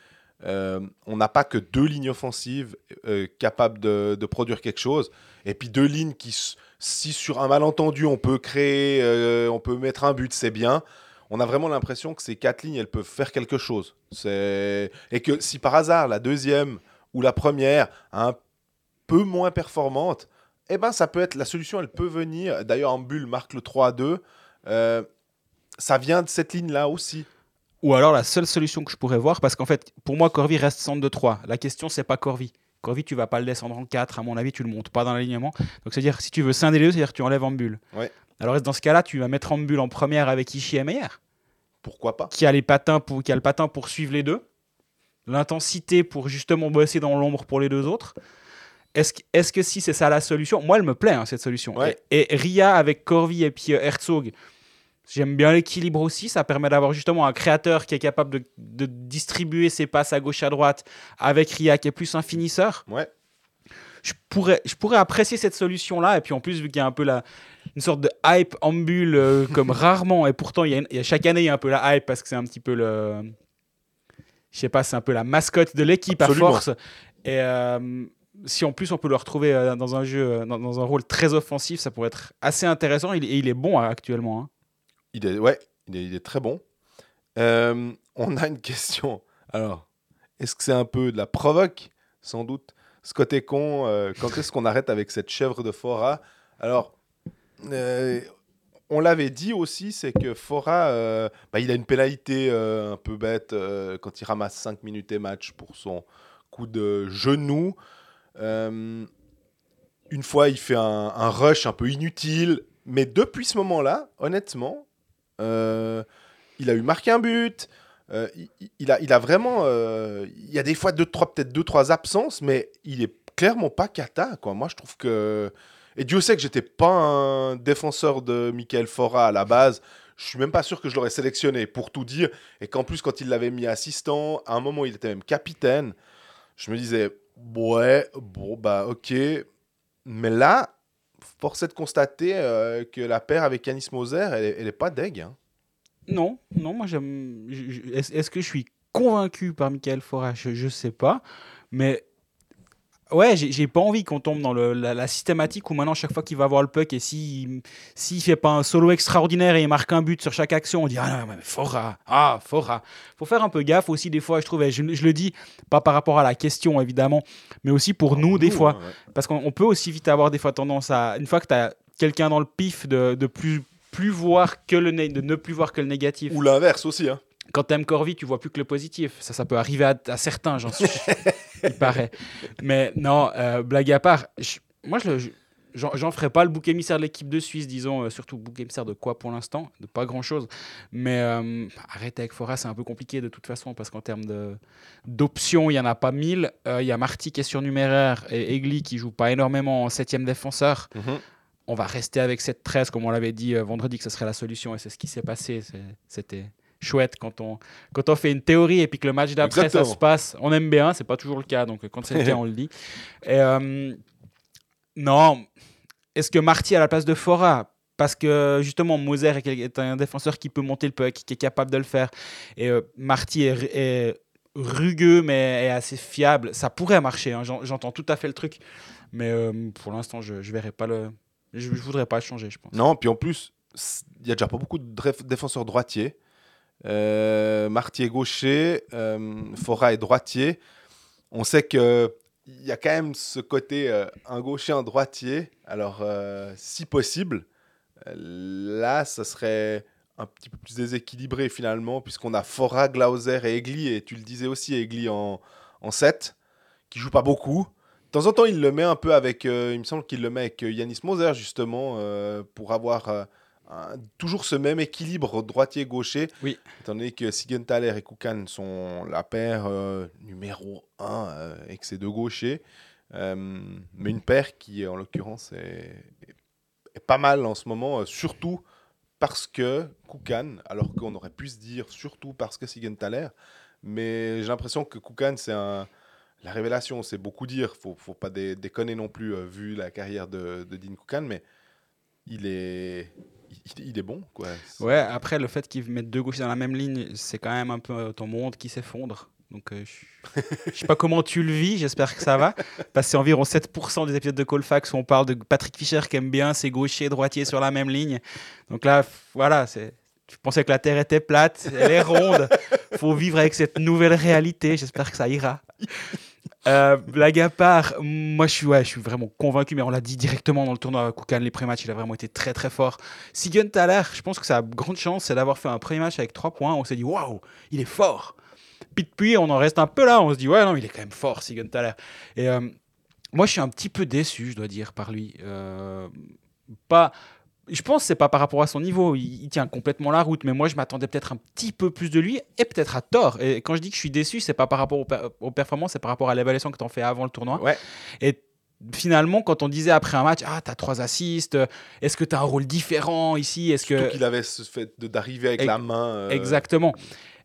euh, on n'a pas que deux lignes offensives euh, capables de, de produire quelque chose, et puis deux lignes qui, si sur un malentendu on peut créer, euh, on peut mettre un but, c'est bien. On a vraiment l'impression que ces quatre lignes, elles peuvent faire quelque chose. Et que si par hasard la deuxième ou la première un peu moins performante, eh ben ça peut être la solution, elle peut venir. D'ailleurs, en bulle marque le 3 à 2. Euh, ça vient de cette ligne-là aussi. Ou alors la seule solution que je pourrais voir, parce qu'en fait, pour moi, Corvi reste centre de 3. La question, c'est pas Corvi. Corvi, tu vas pas le descendre en 4, à mon avis, tu le montes pas dans l'alignement. Donc, c'est-à-dire, si tu veux scinder les deux, c'est-à-dire que tu enlèves en bulle. Ouais. Alors, dans ce cas-là, tu vas mettre en bulle en première avec Ishii et Meyer, Pourquoi pas qui a, les patins pour, qui a le patin pour suivre les deux, l'intensité pour justement bosser dans l'ombre pour les deux autres. Est-ce que, est-ce que si c'est ça la solution? Moi, elle me plaît, hein, cette solution. Ouais. Et, et Ria avec Corvi et puis euh, Herzog, J'aime bien l'équilibre aussi. Ça permet d'avoir justement un créateur qui est capable de, de distribuer ses passes à gauche à droite avec Ria qui est plus un finisseur. Ouais. Je pourrais, je pourrais apprécier cette solution-là. Et puis en plus, vu qu'il y a un peu la, une sorte de hype en bulle euh, (laughs) comme rarement. Et pourtant, il y, a une- il y a chaque année, il y a un peu la hype parce que c'est un petit peu le. Je sais pas, c'est un peu la mascotte de l'équipe à force. Et euh, si en plus on peut le retrouver euh, dans un jeu, dans, un rôle très offensif, ça pourrait être assez intéressant. Et il est bon actuellement. hein. Il est, ouais, il est, très bon. Euh, on a une question. Alors, est-ce que c'est un peu de la provoque? Sans doute. Scott est con. euh, quand est-ce qu'on arrête avec cette chèvre de Fora? Alors, euh, on l'avait dit aussi, c'est que Fora, bah, il a une pénalité un peu bête quand il ramasse 5 minutes et match pour son coup de genou. Une fois, il fait un, rush un peu inutile. Mais depuis ce moment-là, honnêtement, il a eu marqué un but. euh, il, a, il a vraiment. euh, il y a des fois deux, trois, peut-être deux, trois absences, mais il est clairement pas cata. Moi, je trouve que. Et Dieu sait que j'étais pas un défenseur de Michael Fora à la base. Je suis même pas sûr que je l'aurais sélectionné, pour tout dire. Et qu'en plus, quand il l'avait mis assistant, à un moment, il était même capitaine. Je me disais, ouais, bon, bah, ok. Mais là, force est de constater euh, que la paire avec Yanis Moser, elle, est- elle est pas deg. hein. Non, non, moi j'aime. Est-ce que je suis convaincu par Michael Fora je, je sais pas. Mais ouais, j'ai pas envie qu'on tombe dans le- la, la systématique où maintenant, chaque fois qu'il va avoir le puck et s'il s'il fait pas un solo extraordinaire et il marque un but sur chaque action, on dit Ah non, mais Fora, ah Fora. Faut faire un peu gaffe aussi, des fois, je trouve. et Je, je le dis pas par rapport à la question, évidemment, mais aussi pour nous, des fois. hein, ouais. Parce qu'on on peut aussi vite avoir des fois tendance à, une fois que tu as quelqu'un dans le pif, de, de plus, plus voir que le de ne plus voir que le négatif. Ou l'inverse aussi. Hein. Quand tu aimes Corvi, tu vois plus que le positif. Ça, ça peut arriver à, à certains, j'en suis. il paraît. Mais non, euh, blague à part, je- moi, je, j'en, ferai pas le bouc émissaire de l'équipe de Suisse, disons, euh, surtout bouc émissaire de quoi pour l'instant? De pas grand-chose. Mais euh, arrêter avec Fora, c'est un peu compliqué de toute façon, parce qu'en termes d'options, il y en a pas mille. Euh, Il y a Marty qui est surnuméraire et Egli qui joue pas énormément en septième défenseur Mhm. on va rester avec cette 13, comme on l'avait dit euh, vendredi, que ce serait la solution, et c'est ce qui s'est passé. C'était chouette quand on, quand on fait une théorie et puis que le match d'après, ça se passe. On aime bien, c'est pas toujours le cas, donc euh, quand c'est le cas, on le dit. (laughs) Et, euh, non, est-ce que Marty à la place de Fora? Parce que justement, Moser est un défenseur qui peut monter le puck, qui est capable de le faire. Et euh, Marty est, est rugueux, mais est assez fiable. Ça pourrait marcher, hein, j'en- j'entends tout à fait le truc. Mais euh, pour l'instant, je ne verrai pas le. Je, je voudrais pas le changer, je pense. Non, puis en plus, il y a déjà pas beaucoup de défenseurs droitiers. Euh, Marty est gaucher, euh, Fora est droitier. On sait que il y a quand même ce côté euh, un gaucher, un droitier. Alors, si possible, là, ça serait un petit peu plus déséquilibré finalement, puisqu'on a Fora, Glauser et Egli, et tu le disais aussi, Egli en, en 7, qui joue pas beaucoup. De temps en temps, il le met un peu avec, il me semble qu'il le met avec Yanis Moser, justement, pour avoir un- toujours ce même équilibre droitier-gaucher. Oui. Étant donné que Sigenthaler et Koukan sont la paire euh, numéro 1 avec ces deux gauchers. Euh, mais une paire qui, en l'occurrence, est, est pas mal en ce moment, euh, surtout parce que Koukan, alors qu'on aurait pu se dire surtout parce que Sigenthaler, mais j'ai l'impression que Koukan, c'est un. La révélation, c'est beaucoup dire, faut, faut pas dé- déconner non plus, euh, vu la carrière de, de Dean Koukan, mais il est, il, est bon, Ouais, après, le fait qu'ils mettent deux gauchers dans la même ligne, c'est quand même un peu ton monde qui s'effondre. Donc, euh, je je sais pas comment tu le vis, j'espère que ça va. Parce que c'est environ 7% des épisodes de Colfax où on parle de Patrick Fischer qui aime bien ses gauchers, droitiers sur la même ligne. Donc là, voilà, c'est. Je pensais que la Terre était plate, elle est ronde. Faut vivre avec cette nouvelle réalité. J'espère que ça ira. Euh, blague à part, moi je suis, ouais, je suis vraiment convaincu, mais on l'a dit directement dans le tournoi Koukan, les pré-matchs, il a vraiment été très très fort. Siegenthaler, je pense que sa grande chance, c'est d'avoir fait un premier match avec 3 points. On s'est dit, waouh, il est fort. Puis depuis, on en reste un peu là, on se dit, ouais, non, il est quand même fort, Siegenthaler. Et euh, moi, je suis un petit peu déçu, je dois dire, par lui. Euh, pas. Je pense que c'est pas par rapport à son niveau, il, il tient complètement la route, mais moi je m'attendais peut-être un petit peu plus de lui et peut-être à tort. Et quand je dis que je suis déçu, c'est pas par rapport aux, per- aux performances, c'est par rapport à l'évaluation que tu en fais avant le tournoi. Ouais. Et finalement, quand on disait après un match, ah, t'as trois assists, est-ce que t'as un rôle différent ici? Est-ce que. qu'il avait ce fait d'arriver avec la main. euh, Exactement.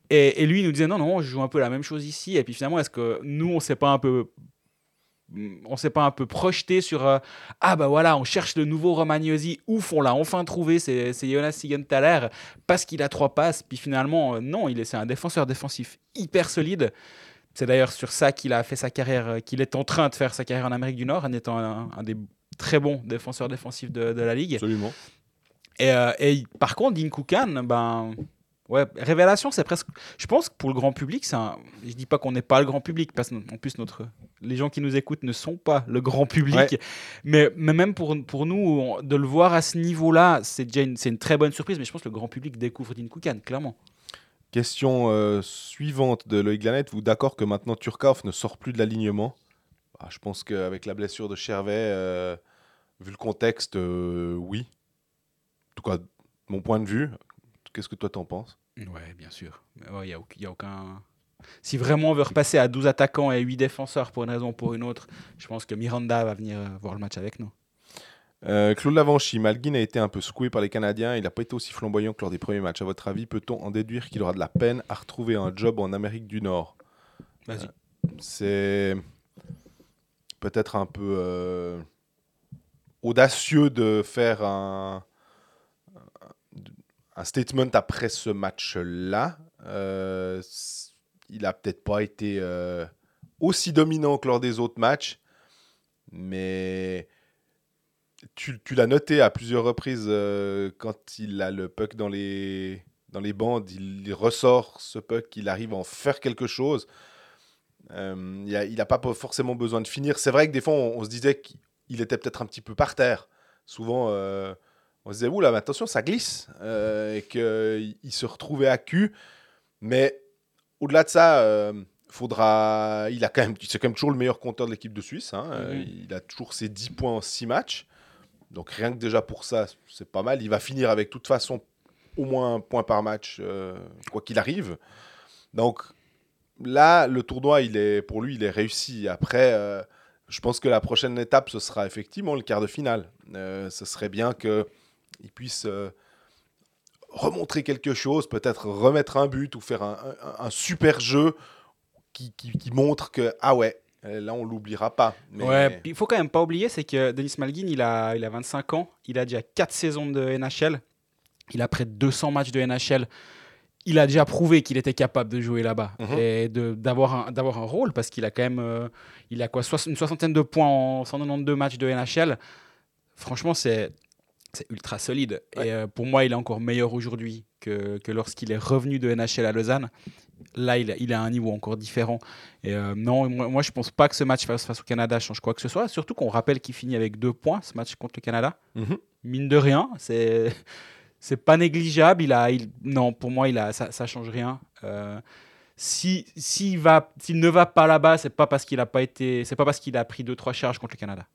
Et, et lui, il nous disait non, non, je joue un peu la même chose ici. Et puis finalement, est-ce que nous, on s'est pas un peu. On s'est pas un peu projeté sur euh, ah bah voilà on cherche le nouveau Romagnosi ouf on l'a enfin trouvé c'est Jonas Siegenthaler parce qu'il a trois passes. Puis finalement euh, non il est c'est un défenseur défensif hyper solide. C'est d'ailleurs sur ça qu'il a fait sa carrière euh, qu'il est en train de faire sa carrière en Amérique du Nord en étant un, un des très bons défenseurs défensifs de, de la ligue. Absolument. et, et par contre, Dean Koukan, ben, ouais, révélation, c'est presque. Je pense que pour le grand public, c'est un. Je dis pas qu'on n'est pas le grand public, parce qu'en plus, notre... les gens qui nous écoutent ne sont pas le grand public. Ouais. Mais, mais même pour, pour nous, on- de le voir à ce niveau-là, c'est déjà une, une très bonne surprise. Mais je pense que le grand public découvre Dean Koukan, clairement. Question euh, suivante de Loïc Glanette. Vous d'accord que maintenant Turkov ne sort plus de l'alignement? Ah, Je pense qu'avec la blessure de Chervet, euh, vu le contexte, euh, oui. En tout cas, mon point de vue. Qu'est-ce que toi t'en penses? Ouais, bien sûr. Il n'y a, y a aucun. Si vraiment on veut repasser à 12 attaquants et 8 défenseurs pour une raison ou pour une autre, je pense que Miranda va venir euh, voir le match avec nous. Euh, Claude Lavanchy, Malguin a été un peu secoué par les Canadiens. Il n'a pas été aussi flamboyant que lors des premiers matchs. À votre avis, peut-on en déduire qu'il aura de la peine à retrouver un job en Amérique du Nord? Vas-y. C'est peut-être un peu euh, audacieux de faire un, un statement après ce match-là. Euh, il a peut-être pas été euh, aussi dominant que lors des autres matchs, mais tu, l'as noté à plusieurs reprises euh, quand il a le puck dans les, dans les bandes, il, ressort ce puck, il arrive à en faire quelque chose. Il n'a pas forcément besoin de finir. C'est vrai que des fois, on, on se disait qu'il était peut-être un petit peu par terre. Souvent, on se disait, oula, mais attention, ça glisse. euh, et qu'il il se retrouvait à cul. Mais au-delà de ça, euh, faudra... il a quand même... c'est quand même toujours le meilleur compteur de l'équipe de Suisse. hein. Euh, Mhm. Il a toujours ses 10 points en 6 matchs. Donc rien que déjà pour ça, c'est pas mal. Il va finir avec de toute façon au moins un point par match, euh, quoi qu'il arrive. Donc là, le tournoi, il est, pour lui, il est réussi. Après, je pense que la prochaine étape, ce sera effectivement le quart de finale. Ce serait bien qu'il puisse euh, remontrer quelque chose, peut-être remettre un but ou faire un, un- un super jeu qui, qui- qui montre que, ah ouais, euh, là, on l'oubliera pas. Mais- Ouais, il faut quand même pas oublier, c'est que Denis Malgin, il a, il a 25 ans, il a déjà 4 saisons de NHL, il a près de 200 matchs de NHL. Il a déjà prouvé qu'il était capable de jouer là-bas Mhm. et d'avoir un, un rôle parce qu'il a quand même euh, il a quoi, une soixantaine de points en 192 matchs de NHL. Franchement, c'est c'est ultra solide. Ouais. Et euh, pour moi, il est encore meilleur aujourd'hui que, que lorsqu'il est revenu de NHL à Lausanne. Là, il, a- il un niveau encore différent. Et euh, non, moi, moi, je pense pas que ce match face, face au Canada change quoi que ce soit. Surtout qu'on rappelle qu'il finit avec deux points, ce match contre le Canada. Mhm. Mine de rien, c'est c'est pas négligeable. Il a, il- non, pour moi, il a, ça, ça change rien. Euh, si s'il ne va pas là-bas, c'est pas parce qu'il a pas été, c'est pas parce qu'il a pris deux trois charges contre le Canada.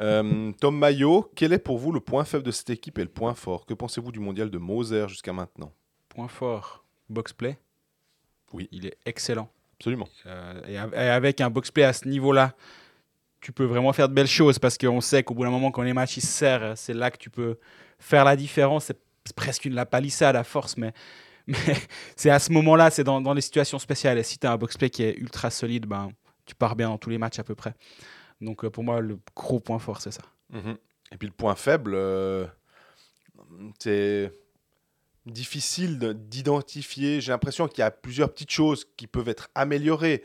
Euh, Tom Maillot, quel est pour vous le point faible de cette équipe et le point fort? Que pensez-vous du mondial de Moser jusqu'à maintenant? Point fort, box play? Oui. il est excellent. Absolument. Euh, et, av- et avec un box play à ce niveau-là, tu peux vraiment faire de belles choses parce qu'on sait qu'au bout d'un moment, quand les matchs ils se serrent, c'est là que tu peux faire la différence. C'est presque une la palissade à force, mais, (laughs) mais c'est à ce moment-là, c'est dans, dans les situations spéciales. Et si tu as un box play qui est ultra solide, ben, tu pars bien dans tous les matchs à peu près. Donc euh, pour moi, le gros point fort, c'est ça. Mhm. Et puis le point faible, euh, c'est difficile de- d'identifier. J'ai l'impression qu'il y a plusieurs petites choses qui peuvent être améliorées.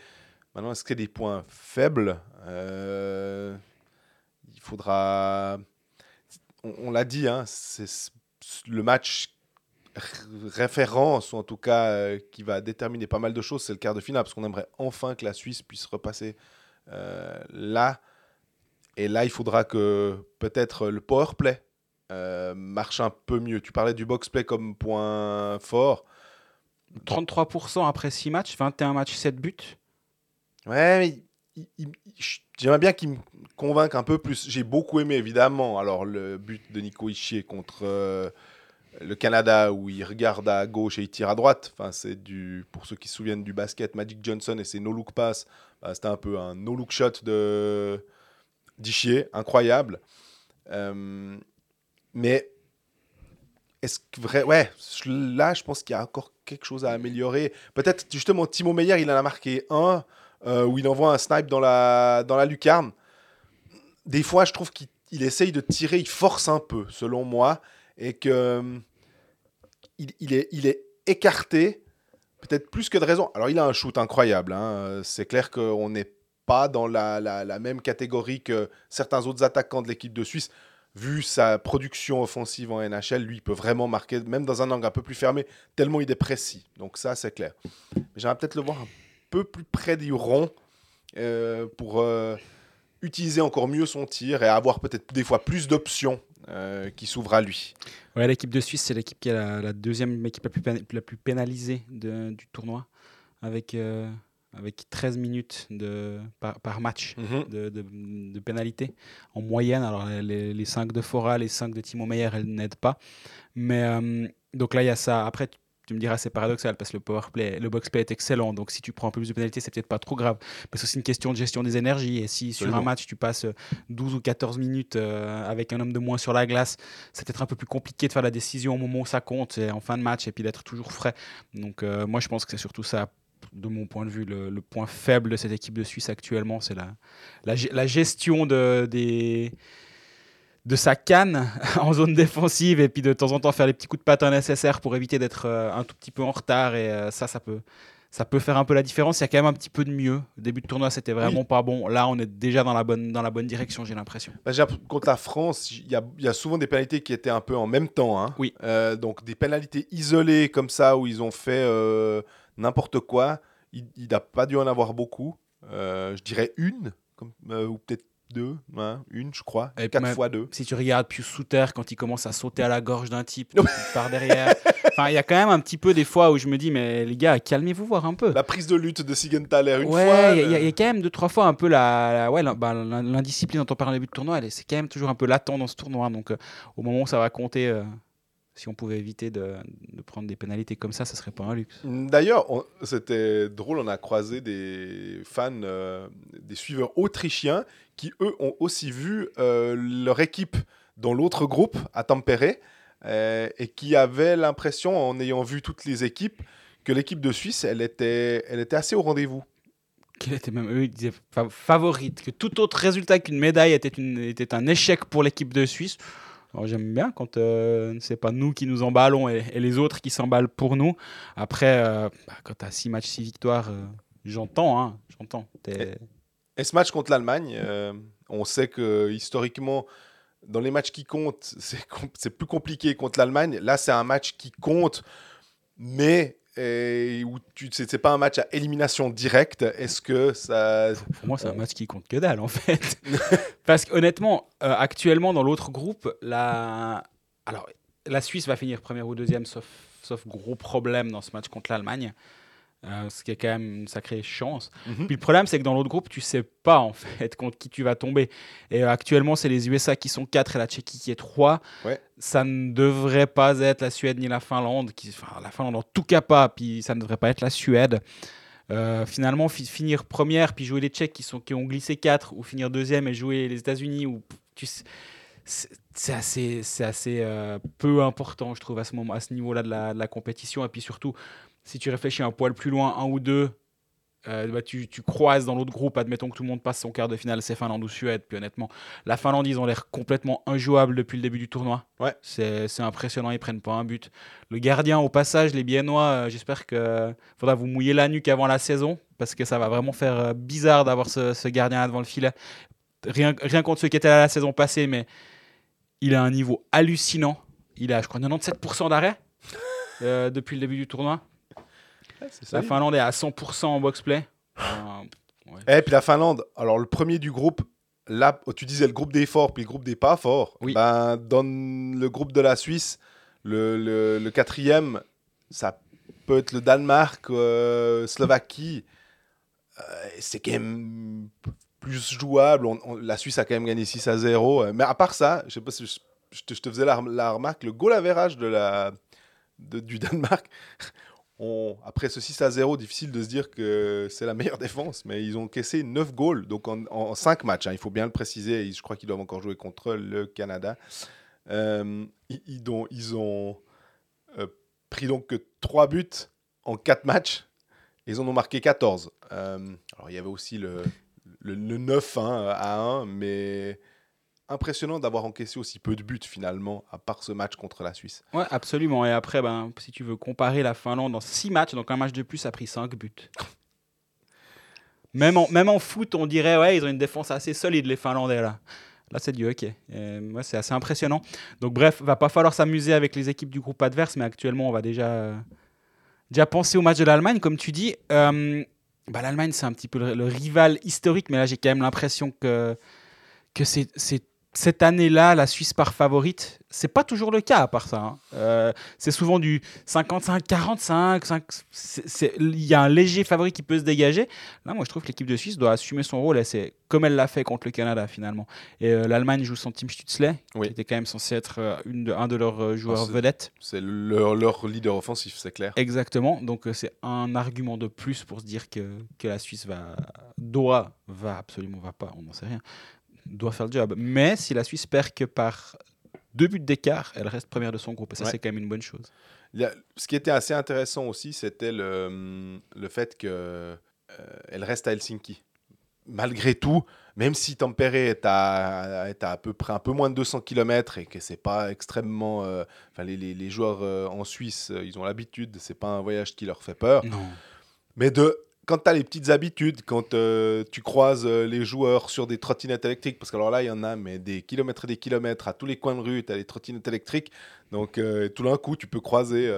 Maintenant, est-ce qu'il y a des points faibles? Euh, Il faudra. On, l'a dit, hein, c'est le match référence, ou en tout cas qui va déterminer pas mal de choses, c'est le quart de finale, parce qu'on aimerait enfin que la Suisse puisse repasser là. Et là, il faudra que peut-être le power play euh, marche un peu mieux. Tu parlais du box play comme point fort. 33% après 6 matchs, 21 matchs, 7 buts. Ouais, mais j'aimerais bien qu'il me convainque un peu plus. J'ai beaucoup aimé, évidemment, alors le but de Nico Ischier contre euh, le Canada, où il regarde à gauche et il tire à droite. Enfin, c'est du, pour ceux qui se souviennent du basket, Magic Johnson et ses no-look pass, bah, c'était un peu un no-look shot de d'Ischier, incroyable. Euh, mais est-ce que vrai, ouais, là, je pense qu'il y a encore quelque chose à améliorer. Peut-être justement Timo Meyer, il en a marqué un euh, où il envoie un snipe dans la, dans la lucarne. Des fois, je trouve qu'il il essaye de tirer, il force un peu, selon moi, et que euh, il, est, écarté, peut-être plus que de raison. Alors, il a un shoot incroyable. hein, euh, C'est clair qu'on n'est pas dans la, même catégorie que certains autres attaquants de l'équipe de Suisse. Vu sa production offensive en NHL, lui, il peut vraiment marquer, même dans un angle un peu plus fermé, tellement il est précis. Donc ça, c'est clair. J'aimerais peut-être le voir un peu plus près du rond euh, pour utiliser encore mieux son tir et avoir peut-être des fois plus d'options euh, qui s'ouvrent à lui. Ouais, l'équipe de Suisse, c'est l'équipe qui est la, la deuxième équipe la plus, péna- la plus pénalisée de- du tournoi, avec, euh, avec 13 minutes de, par, par match de, de, de pénalité en moyenne. Alors, les, les 5 de Fora, les 5 de Timo Meyer, elles n'aident pas. Mais euh, donc là, il y a ça. Après, tu- me diras, c'est paradoxal parce que le power play, le box play est excellent. Donc, si tu prends un peu plus de pénalités, c'est peut-être pas trop grave. Mais c'est aussi une question de gestion des énergies. Et si sur un match, tu passes 12 ou 14 minutes euh, avec un homme de moins sur la glace, c'est peut-être un peu plus compliqué de faire la décision au moment où ça compte, et en fin de match, et puis d'être toujours frais. Donc, euh, moi, je pense que c'est surtout ça, de mon point de vue, le, le point faible de cette équipe de Suisse actuellement, c'est la, la, la gestion de, des, de sa canne (laughs) en zone défensive, et puis de temps en temps faire les petits coups de patin nécessaires pour éviter d'être euh, un tout petit peu en retard, et euh, ça, ça peut. Ça peut faire un peu la différence. Il y a quand même un petit peu de mieux. Au début de tournoi, c'était vraiment pas bon. Là, on est déjà dans la bonne, dans la bonne direction, j'ai l'impression. Bah, contre la France, il y, a, il y a souvent des pénalités qui étaient un peu en même temps. hein. Oui. Euh, donc des pénalités isolées comme ça où ils ont fait euh, n'importe quoi. Il n'a pas dû en avoir beaucoup. Euh, je dirais une, comme, ou peut-être deux. hein, une, je crois. Et Quatre fois deux. si tu regardes Pius Souter quand il commence à sauter à la gorge d'un type (laughs) par derrière. Enfin, il y a quand même un petit peu des fois où je me dis, mais les gars, calmez-vous voir un peu. La prise de lutte de Sigenthaler une ouais, fois. il y euh, il y a quand même deux, trois fois un peu la, la- ouais, bah, l'in- l'indiscipline dont on parlait au début de tournoi, c'est quand même toujours un peu latent dans ce tournoi. Donc, euh, au moment où ça va compter, euh, si on pouvait éviter de, de prendre des pénalités comme ça, ce serait pas un luxe. D'ailleurs, c'était drôle, on a croisé des fans, euh, des suiveurs autrichiens qui, eux, ont aussi vu euh, leur équipe dans l'autre groupe, à Tampere, euh, et qui avaient l'impression, en ayant vu toutes les équipes, que l'équipe de Suisse, elle était, elle était assez au rendez-vous. Qu'elle était même, eux, ils disaient fa- favorite, que tout autre résultat qu'une médaille était, une, était un échec pour l'équipe de Suisse. J'aime bien quand euh, c'est pas nous qui nous emballons et, les autres qui s'emballent pour nous. Après, euh, bah, quand tu as 6 matchs, 6 victoires, euh, j'entends, hein, j'entends. Et ce match contre l'Allemagne, euh, on sait que historiquement, dans les matchs qui comptent, (laughs) c'est com- plus compliqué contre l'Allemagne. Là, c'est un match qui compte, mais euh, où tu c'est c'est pas un match à élimination directe. Est-ce que ça. Pour moi, c'est un match qui compte que dalle, en fait. (laughs) Parce qu'honnêtement, euh, actuellement, dans l'autre groupe, la... Alors, la Suisse va finir première ou deuxième, sauf, sauf gros problème dans ce match contre l'Allemagne. Euh, ce qui est quand même une sacrée chance. Mhm. Puis le problème, c'est que dans l'autre groupe, tu sais pas en (laughs) fait contre qui tu vas tomber. Et euh, actuellement, c'est les USA qui sont 4 et la Tchéquie qui est 3. Ouais. Ça ne devrait pas être la Suède ni la Finlande. Qui, enfin, la Finlande en tout cas pas. Puis ça ne devrait pas être la Suède. Euh, finalement, fi- finir première, puis jouer les Tchèques qui, sont, qui ont glissé 4, ou finir deuxième et jouer les États-Unis, ou tu c'est assez, peu important, je trouve, à ce, moment, à ce niveau-là de la, de la compétition. Et puis surtout, si tu réfléchis un poil plus loin, un ou deux, Euh, bah, tu, tu croises dans l'autre groupe, admettons que tout le monde passe son quart de finale, c'est Finlande ou Suède. Puis honnêtement, la Finlande, ils ont l'air complètement injouables depuis le début du tournoi. Ouais. C'est impressionnant, ils prennent pas un but. Le gardien, au passage, les Biennois, euh, j'espère que faudra vous mouiller la nuque avant la saison, parce que ça va vraiment faire euh, bizarre d'avoir ce, ce gardien devant le filet. Rien, rien contre ceux qui étaient là la saison passée, mais il a un niveau hallucinant. Il a, je crois, 97% d'arrêt euh, depuis le début du tournoi. La. Finlande est à 100% en box-play. Euh, Et puis la Finlande, alors le premier du groupe, là, tu disais le groupe des forts, puis le groupe des pas forts. Oui. Ben, dans le groupe de la Suisse, le, le- le quatrième, ça peut être le Danemark, euh, Slovaquie. Euh, c'est quand même plus jouable. On- on- la Suisse a quand même gagné 6 à 0. euh, Mais à part ça, je sais pas si je, je te, je te faisais la, la remarque, le goal average de la, de- du Danemark, on- après ce 6 à 0, difficile de se dire que c'est la meilleure (laughs) défense, mais ils ont caissé 9 goals, donc en, 5 matchs, hein, il faut bien le préciser, je crois qu'ils doivent encore jouer contre le Canada. Euh, ils, ont, euh, pris que 3 buts en 4 matchs, et ils en ont marqué 14. Euh, alors il y avait aussi le 9 hein, à 1, mais impressionnant d'avoir encaissé aussi peu de buts finalement, à part ce match contre la Suisse. Ouais, absolument. Et après, ben, si tu veux comparer la Finlande en 6 matchs, donc un match de plus a pris 5 buts. Même en, même en foot, on dirait, ouais, ils ont une défense assez solide, les Finlandais, là. Là, c'est du hockey. Ouais, c'est assez impressionnant. Donc, bref, va pas falloir s'amuser avec les équipes du groupe adverse, mais actuellement, on va déjà, déjà penser au match de l'Allemagne. Comme tu dis, euh, bah, l'Allemagne, c'est un petit peu le, le rival historique, mais là, j'ai quand même l'impression que, que c'est cette année-là, la Suisse part favorite. C'est pas toujours le cas à part ça. hein. Euh, c'est souvent du 55-45. cinq- c'est- c'est- Il y a un léger favori qui peut se dégager. Là, moi, je trouve que l'équipe de Suisse doit assumer son rôle. Et c'est comme elle l'a fait contre le Canada, finalement. Et euh, l'Allemagne joue son team Stützle, Oui. qui était quand même censé être euh, une de- un de leurs joueurs Ah, vedettes. C'est leur, leur leader offensif, c'est clair. Exactement. Donc, c'est un argument de plus pour se dire que, que la Suisse va, doit, va absolument, va pas, on n'en sait rien, doit faire le job. Mais si la Suisse perd que par deux buts d'écart, elle reste première de son groupe. Et ça, Ouais. c'est quand même une bonne chose. A- ce qui était assez intéressant aussi, c'était le, le fait qu'elle reste à Helsinki. Malgré tout, même si Tampere est à, est à, à peu près un peu moins de 200 km et que c'est pas extrêmement. euh, Enfin, les, les- les joueurs euh, en Suisse, euh, ils ont l'habitude, c'est pas un voyage qui leur fait peur. Non. Mais de, quand tu as les petites habitudes, quand euh, tu croises euh, les joueurs sur des trottinettes électriques, parce que alors là, il y en a, mais des kilomètres et des kilomètres, à tous les coins de rue, tu as les trottinettes électriques. Donc, euh, tout d'un coup, tu peux croiser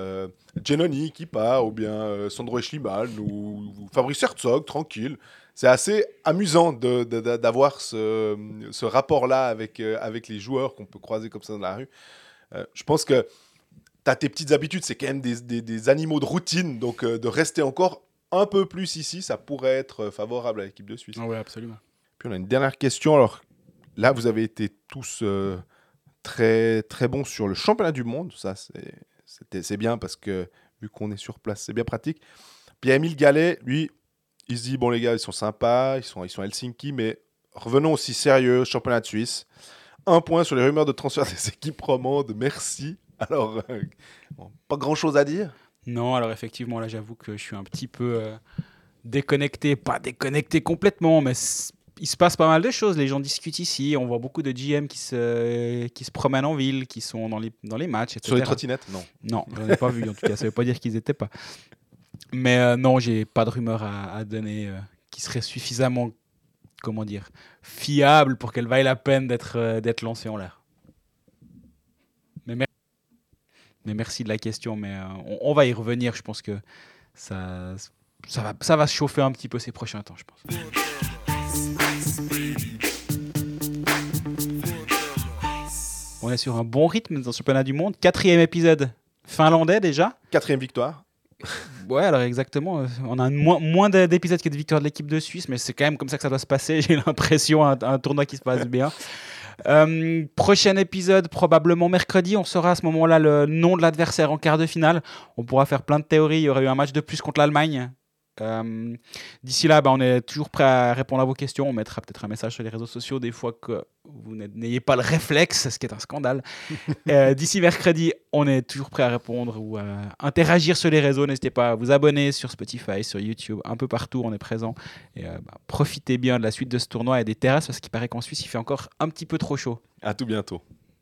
Genoni qui part, ou bien Sandro Eschlimal, ou, Fabrice Herzog, tranquille. C'est assez amusant d'avoir ce, rapport-là avec, les joueurs qu'on peut croiser comme ça dans la rue. Je pense que tu as tes petites habitudes, c'est quand même des, animaux de routine, donc de rester encore un peu plus ici, ça pourrait être euh, favorable à l'équipe de Suisse. oui, absolument. Puis on a une dernière question. Alors là, vous avez été tous euh, très très bons sur le championnat du monde. Ça, c'est- bien parce que vu qu'on est sur place, c'est bien pratique. Puis il y a Emile Gallet, lui, il se dit bon les gars, ils sont sympas, ils sont ils sont à Helsinki, mais revenons aussi sérieux, championnat de Suisse. Un point sur les rumeurs de transfert (laughs) des équipes romandes. Merci. Alors, euh, bon, pas grand chose à dire. Non, alors effectivement, là, j'avoue que je suis un petit peu euh, déconnecté. Pas déconnecté complètement, mais il se passe pas mal de choses. Les gens discutent ici. On voit beaucoup de GM qui se, qui se promènent en ville, qui sont dans les, dans les matchs, etc. Sur les trottinettes, non. Non, j'en ai pas vu en tout cas. Ça veut pas dire qu'ils étaient pas. Mais euh, non, j'ai pas de rumeur à, à donner euh, qui serait suffisamment, comment dire, fiable pour qu'elle vaille la peine d'être euh, d'être lancée en l'air. Mais, mer- mais merci de la question. Mais euh, on, on va y revenir. Je pense que ça, ça va, ça va se chauffer un petit peu ces prochains temps, je pense. On est sur un bon rythme dans le championnat du monde. Quatrième épisode finlandais déjà. Quatrième victoire. Ouais, alors exactement. On a moins, moins de- d'épisodes que de victoires de l'équipe de Suisse, mais c'est quand même comme ça que ça doit se passer. (laughs) J'ai l'impression, un, un tournoi qui se passe bien. Euh, prochain épisode, probablement mercredi. On saura à ce moment-là le nom de l'adversaire en quart de finale. On pourra faire plein de théories. Il y aurait eu un match de plus contre l'Allemagne. Euh, D'ici là, bah, on est toujours prêt à répondre à vos questions. On mettra peut-être un message sur les réseaux sociaux des fois que vous n'ayez pas le réflexe, ce qui est un scandale. (laughs) Euh, D'ici mercredi, on est toujours prêt à répondre ou à interagir sur les réseaux. N'hésitez pas à vous abonner sur Spotify, sur YouTube, un peu partout, on est présent. Et euh, bah, profitez bien de la suite de ce tournoi et des terrasses parce qu'il paraît qu'en Suisse, il fait encore un petit peu trop chaud. À tout bientôt.